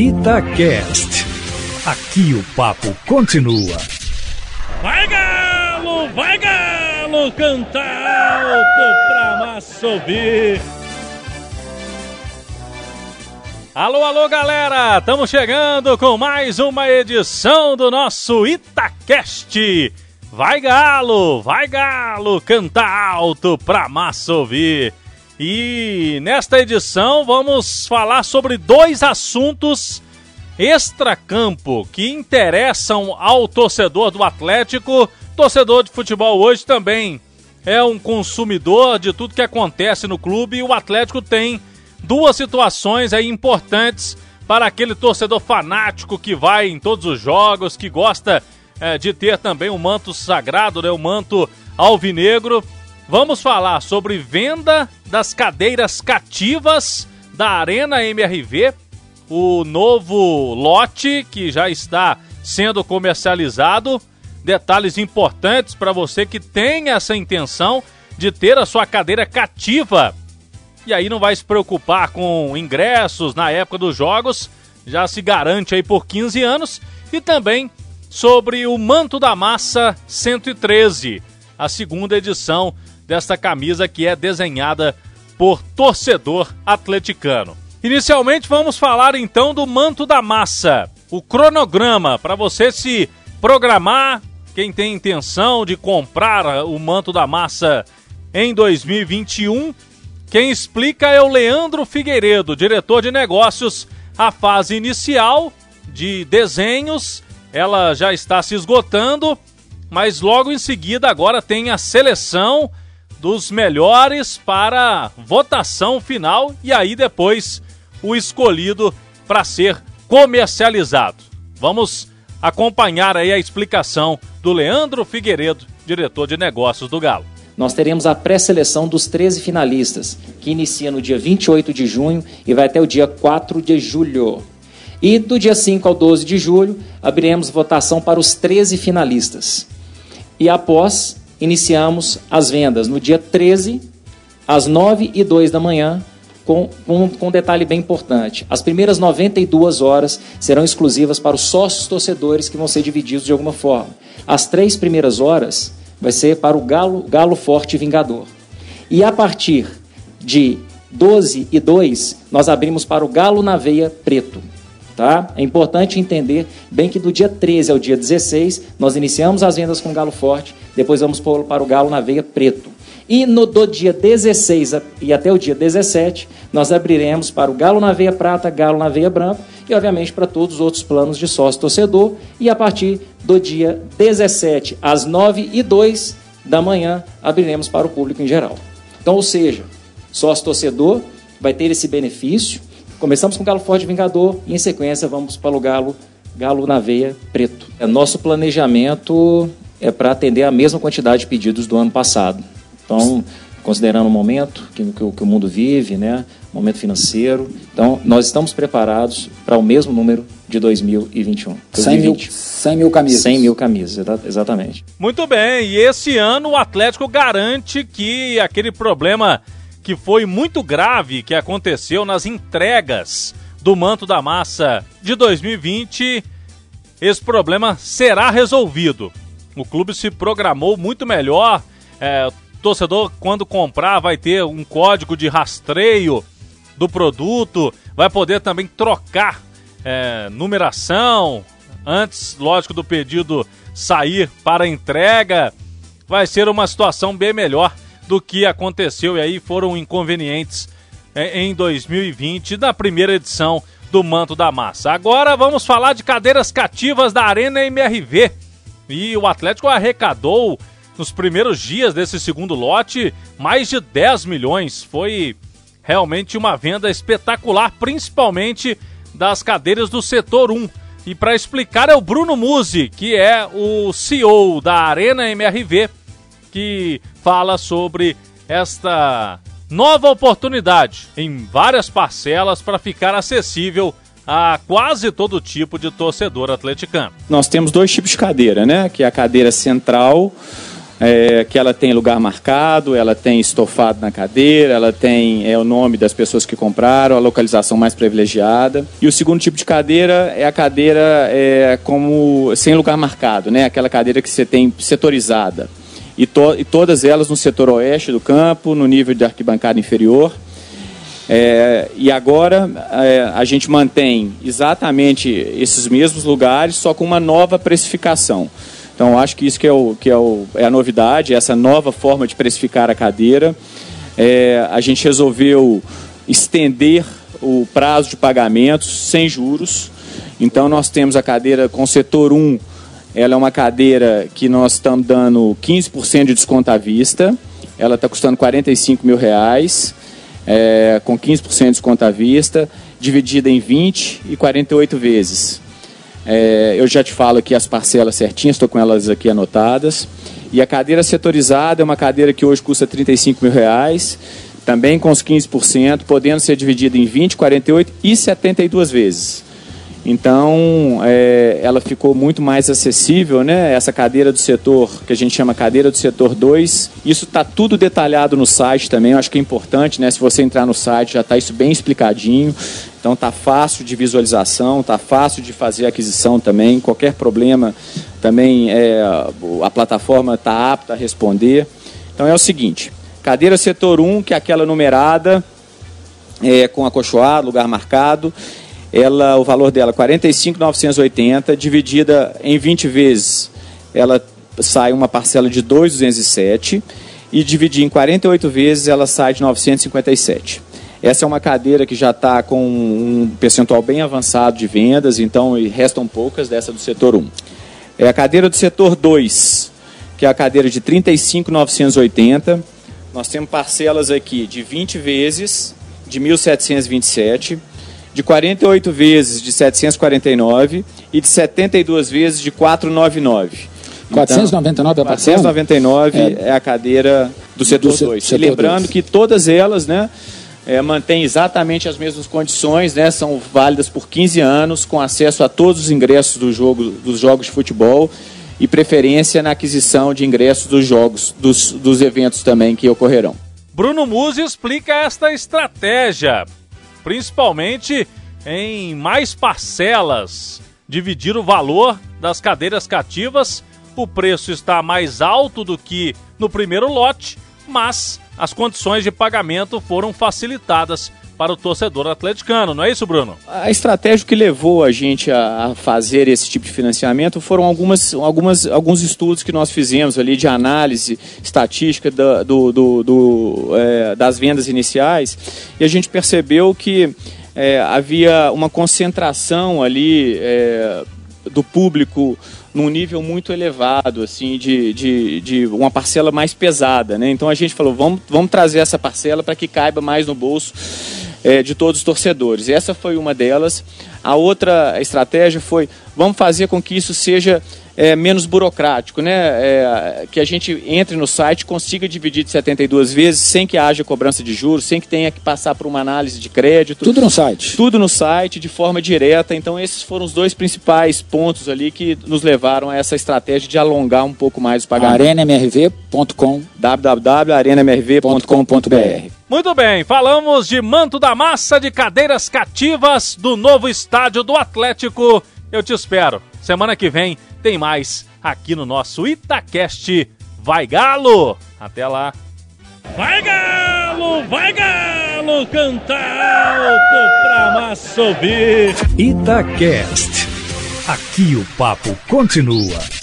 Itacast. Aqui o papo continua. Vai galo, vai galo, canta alto pra massa ouvir. Alô, alô, galera! Estamos chegando com mais uma edição do nosso Itacast. Vai galo, vai galo, canta alto pra massa ouvir. E nesta edição vamos falar sobre dois assuntos extracampo que interessam ao torcedor do Atlético. Torcedor de futebol hoje também é um consumidor de tudo que acontece no clube e o Atlético tem duas situações aí importantes para aquele torcedor fanático que vai em todos os jogos, que gosta é, de ter também o um manto sagrado, né, o manto alvinegro. Vamos falar sobre venda das cadeiras cativas da Arena MRV, o novo lote que já está sendo comercializado. Detalhes importantes para você que tem essa intenção de ter a sua cadeira cativa. E aí não vai se preocupar com ingressos na época dos jogos, já se garante aí por 15 anos. E também sobre o Manto da Massa 113, a segunda edição desta camisa que é desenhada por torcedor atleticano. Inicialmente vamos falar então do manto da massa, o cronograma para você se programar, quem tem intenção de comprar o manto da massa em 2021. Quem explica é o Leandro Figueiredo, diretor de negócios. A fase inicial de desenhos, ela já está se esgotando, mas logo em seguida agora tem a seleção dos melhores para votação final e aí depois o escolhido para ser comercializado. Vamos acompanhar aí a explicação do Leandro Figueiredo, diretor de negócios do Galo. Nós teremos a pré-seleção dos 13 finalistas, que inicia no dia 28 de junho e vai até o dia 4 de julho. E do dia 5 ao 12 de julho, abriremos votação para os 13 finalistas. E após iniciamos as vendas no dia 13, às 9 e 2 da manhã, com, com, com um detalhe bem importante. As primeiras 92 horas serão exclusivas para os sócios torcedores que vão ser divididos de alguma forma. As três primeiras horas vai ser para o Galo, Galo Forte Vingador. E a partir de 12 e 2, nós abrimos para o Galo na Veia Preto. Tá? É importante entender bem que do dia 13 ao dia 16, nós iniciamos as vendas com Galo Forte, depois vamos para o Galo na Veia Preto. E no do dia 16 e até o dia 17, nós abriremos para o Galo na Veia Prata, Galo na Veia Branco e, obviamente, para todos os outros planos de sócio-torcedor. E a partir do dia 17 às 9 e 2 da manhã, abriremos para o público em geral. Então, ou seja, sócio-torcedor vai ter esse benefício Começamos com o Galo Forte Vingador e em sequência vamos para o Galo, Galo na Veia Preto. É, nosso planejamento é para atender a mesma quantidade de pedidos do ano passado. Então, considerando o momento que, que, que o mundo vive, né, momento financeiro, então nós estamos preparados para o mesmo número de 2021. 100 mil, 100 mil camisas. 100 mil camisas, exatamente. Muito bem, e esse ano o Atlético garante que aquele problema que foi muito grave que aconteceu nas entregas do manto da massa de 2020, esse problema será resolvido. O clube se programou muito melhor. É, o torcedor, quando comprar, vai ter um código de rastreio do produto, vai poder também trocar é, numeração antes, lógico, do pedido sair para entrega. Vai ser uma situação bem melhor do que aconteceu e aí foram inconvenientes é, em 2020 da primeira edição do Manto da Massa. Agora vamos falar de cadeiras cativas da Arena MRV. E o Atlético arrecadou nos primeiros dias desse segundo lote mais de 10 milhões. Foi realmente uma venda espetacular, principalmente das cadeiras do setor 1. E para explicar é o Bruno Musi, que é o CEO da Arena MRV que fala sobre esta nova oportunidade em várias parcelas para ficar acessível a quase todo tipo de torcedor atleticano. Nós temos dois tipos de cadeira, né? Que é a cadeira central é, que ela tem lugar marcado, ela tem estofado na cadeira, ela tem é, o nome das pessoas que compraram, a localização mais privilegiada. E o segundo tipo de cadeira é a cadeira é, como sem lugar marcado, né? Aquela cadeira que você tem setorizada. E, to, e todas elas no setor oeste do campo, no nível de arquibancada inferior. É, e agora é, a gente mantém exatamente esses mesmos lugares, só com uma nova precificação. Então, acho que isso que é, o, que é, o, é a novidade, essa nova forma de precificar a cadeira. É, a gente resolveu estender o prazo de pagamentos sem juros. Então, nós temos a cadeira com setor 1, ela é uma cadeira que nós estamos dando 15% de desconto à vista. Ela está custando 45 mil reais, é, com 15% de desconto à vista, dividida em 20 e 48 vezes. É, eu já te falo aqui as parcelas certinhas, estou com elas aqui anotadas. E a cadeira setorizada é uma cadeira que hoje custa 35 mil reais, também com os 15%, podendo ser dividida em 20, 48 e 72 vezes. Então, é, ela ficou muito mais acessível, né? Essa cadeira do setor, que a gente chama cadeira do setor 2. Isso está tudo detalhado no site também, eu acho que é importante, né? Se você entrar no site, já está isso bem explicadinho. Então, tá fácil de visualização, tá fácil de fazer aquisição também. Qualquer problema, também é, a plataforma está apta a responder. Então, é o seguinte: cadeira setor 1, que é aquela numerada, é, com acolchoado, lugar marcado ela, o valor dela é 45,980, dividida em 20 vezes, ela sai uma parcela de 2,207 e dividir em 48 vezes ela sai de 957. Essa é uma cadeira que já está com um percentual bem avançado de vendas, então restam poucas dessa do setor 1. É a cadeira do setor 2, que é a cadeira de 35,980. Nós temos parcelas aqui de 20 vezes de 1.727 de 48 vezes de 749 e de 72 vezes de 499. 499 então, é a parcela? 499 é, é a cadeira do setor 2. E lembrando dois. que todas elas, né, é, mantêm exatamente as mesmas condições, né, são válidas por 15 anos, com acesso a todos os ingressos do jogo, dos jogos de futebol e preferência na aquisição de ingressos dos jogos, dos, dos eventos também que ocorrerão. Bruno Musi explica esta estratégia principalmente em mais parcelas, dividir o valor das cadeiras cativas. O preço está mais alto do que no primeiro lote, mas as condições de pagamento foram facilitadas para o torcedor atleticano, não é isso, Bruno? A estratégia que levou a gente a, fazer esse tipo de financiamento foram algumas, algumas, alguns estudos que nós fizemos ali de análise estatística da, do, do, do é, das vendas iniciais e a gente percebeu que é, havia uma concentração ali é, do público num nível muito elevado, assim, de, de, de, uma parcela mais pesada, né? Então a gente falou, vamos, vamos trazer essa parcela para que caiba mais no bolso é, de todos os torcedores. Essa foi uma delas. A outra estratégia foi, vamos fazer com que isso seja é, menos burocrático, né? É, que a gente entre no site, consiga dividir de 72 vezes sem que haja cobrança de juros, sem que tenha que passar por uma análise de crédito. Tudo no site. Tudo no site, de forma direta. Então, esses foram os dois principais pontos ali que nos levaram a essa estratégia de alongar um pouco mais o pagamento. arenamrv.com www.arenamrv.com.br Muito bem, falamos de manto da massa de cadeiras cativas do novo estádio do Atlético. Eu te espero. Semana que vem tem mais aqui no nosso Itacast. Vai Galo! Até lá! Vai Galo! Vai Galo! Cantar alto pra massa subir! Itacast. Aqui o papo continua.